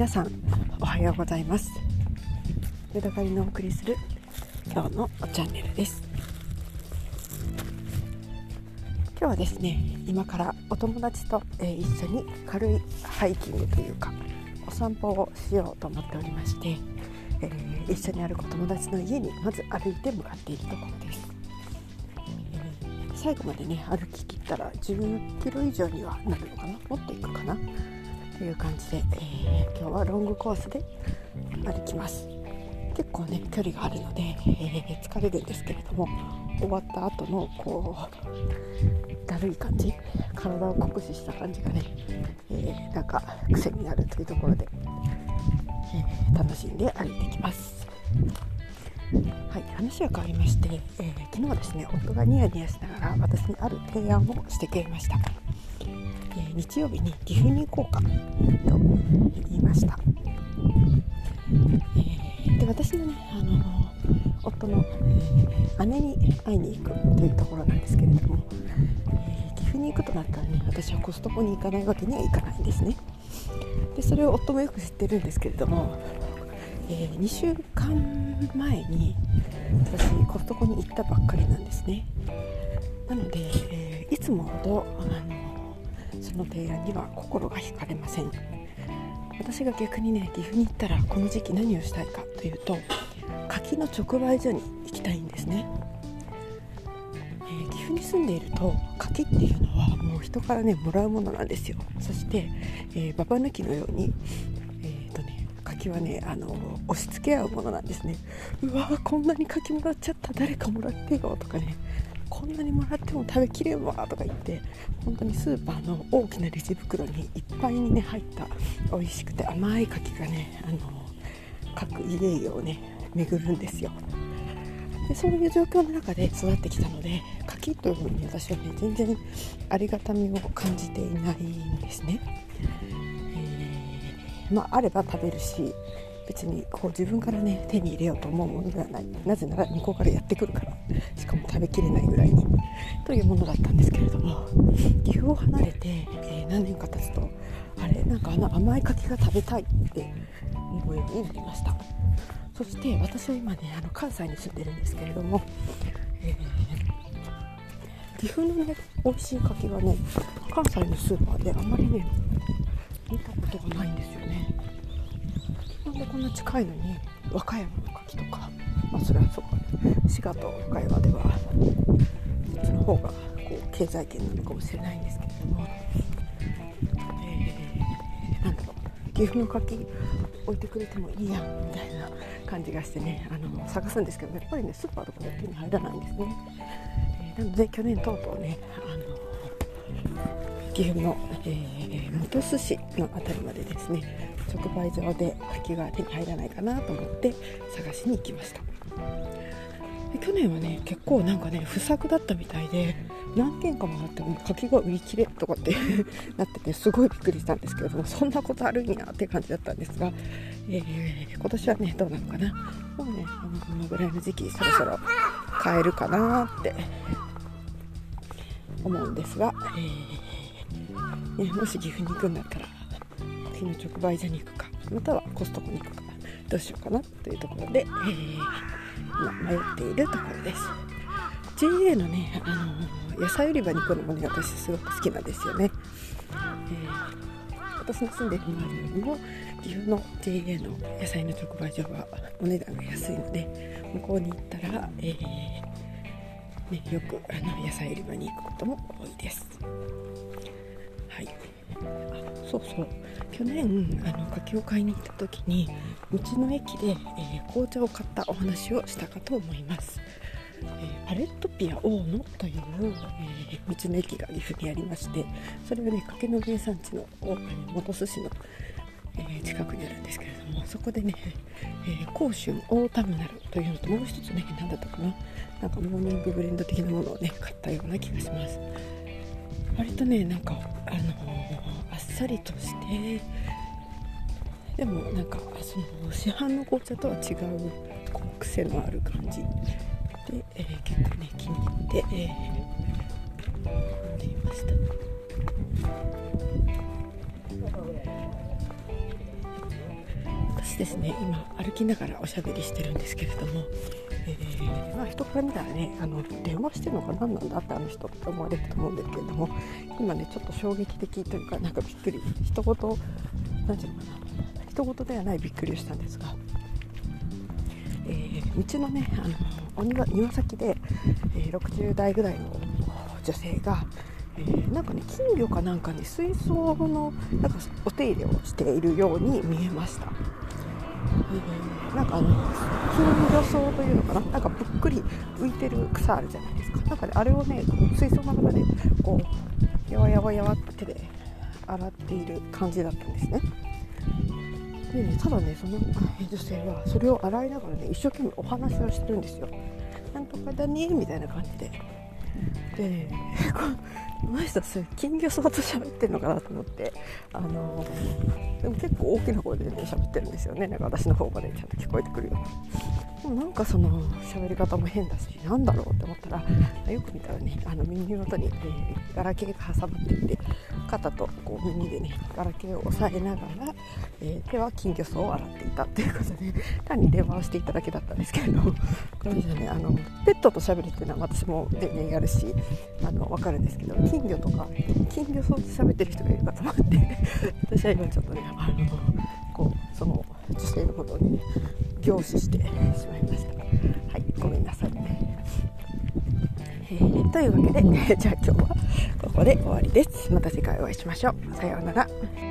皆さんおはようございます。メダカリのお送りする今日のチャンネルです。今日はですね今からお友達と、え、一緒に軽いハイキングというかお散歩をしようと思っておりまして、えー、一緒に歩くお友達の家にまず歩いて向かっているところです、え、最後までね歩ききったら10キロ以上にはなるのかな？もっといくかな？という感じで、えー、今日はロングコースで歩きます。結構ね距離があるので、えー、疲れるんですけれども終わった後のこうだるい感じ体を酷使した感じがね、えー、なんか癖になるというところで、え楽しんで歩いてきます。はい、話は変わりまして、え昨日はですね夫がニヤニヤしながら私にある提案をしてくれました。え日曜日に岐阜に行こうかと言いました、えー、で私のねあの夫の、姉に会いに行くというところなんですけれども、えー、岐阜に行くとなったらね私はコストコに行かないわけにはいかないんですね。でそれを夫もよく知ってるんですけれども、え2週間前に私コストコに行ったばっかりなんですね。なので、えいつもほどあのその提案には心が惹かれません。私が逆にね岐阜に行ったらこの時期何をしたいかというと柿の直売所に行きたいんですね、えー、岐阜に住んでいると柿っていうのはもう人からねもらうものなんですよ。そして、えー、ババ抜きのようにえーとね柿はねあの押し付け合うものなんですね。うわーこんなに柿もらっちゃった。誰かもらってよとかね。こんなにもらっても食べきれんわとか言って本当にスーパーの大きなレジ袋にいっぱいにね入った美味しくて甘い柿がねあの各家々をね巡るんですよ。でそういう状況の中で育ってきたので柿というふうに私はね全然ありがたみを感じていないんですね、えー、まああれば食べるし別にこう自分からね手に入れようと思うものではない。なぜなら向こうからやってくるから。しかも食べきれないぐらいに。というものだったんですけれども。岐阜を離れて、えー、何年か経つとあれなんかあの甘い柿が食べたいって思うようになりました。そして私は今ねあの関西に住んでるんですけれども、えー、岐阜のね美味しい柿がね関西のスーパーであんまりね見たことがないんですよね。なんでこんな近いのに和歌山の柿とかまあそれはそうか滋賀と和歌山ではそっちの方がこう経済圏なのかもしれないんですけれども、えー、なんだろう岐阜の柿置いてくれてもいいやみたいな感じがしてねあの探すんですけどやっぱりねスーパーとかで手に入らないんですね、えー、なので去年とうとうねあの岐阜の、えー、本巣市の辺りまでですね直売所で柿が手に入らないかなと思って探しに行きました。去年はね結構なんかね不作だったみたいで何件かもあっても柿が売り切れとかって なっててすごいびっくりしたんですけれどもそんなことあるんやって感じだったんですが、えー、今年はねどうなのかな。もうねこのぐらいの時期そろそろ買えるかなって思うんですが、えーね、もし岐阜に行くんだったら柿の直売所に行くかまたはコストコに行くかどうしようかなというところで、えー今迷っているところです。JA のね、あの野菜売り場に行くのもね私すごく好きなんですよね、えー、私の住んでいる周りよりも岐阜の JA の野菜の直売所はお値段が安いので向こうに行ったら、えーね、よくあの野菜売り場に行くことも多いです。はい。そうそう。去年あの柿を買いに行った時に道の駅で、えー、紅茶を買ったお話をしたかと思います、えー、パレットピア大野という、えー、道の駅が岐阜にありましてそれはね柿の原産地の本巣市の、え近くにあるんですけれどもそこでね、え甲州大ターナルというのともう一つね何だったかな。なんかモーニングブレンド的なものをね買ったような気がします。割とねなんかあのあっさりとしてでもなんかその市販の紅茶とは違うこう癖のある感じで、えー、結構ね気に入って、えー、きながらおしゃべりしてるんですけれども、えー、まあ、人から見たらねあの電話してるのか何なんだってあの人って思われると思うんですけれども。今ねちょっと衝撃的というかなんかびっくり一言何て言うのかな。人事ではないびっくりをしたんですが、えー、道のねあのお庭庭先で、えー、60代ぐらいの女性がえー、なんかね金魚かなんかに水槽のなんかお手入れをしているように見えました、えー、なんかあの金魚草というのかな？なんかぷっくり浮いてる草あるじゃないですか。なんかねあれをね水槽の中でこうやわやわやわって手で洗っている感じだったんですね。でねただねその女性はそれを洗いながらね一生懸命お話をしてるんですよなんとかだねみたいな感じで。でこの人それ金魚そばと喋ってるのかなと思って。あのでも結構大きな声でね喋ってるんですよね。なんか私の方までちゃんと聞こえてくるような。でもなんかその喋り方も変だしなんだろうって思ったらよく見たらねあの耳元に、えー、ガラケーが挟まっていて肩とこう耳でねガラケーを押さえながら、えー、手は金魚草を洗っていたっていうことで 単に電話をしていただけだったんですけれどこれねあのペットと喋るっていうのは私も全然やるしあの分かるんですけど金魚とか金魚草と喋ってる人がいるかと思って 私は今ちょっとねあのこうその女性のことをね凝視してしまいました。はいごめんなさい、えー、というわけで じゃあ今日はここで終わりです。また次回お会いしましょう。さようなら。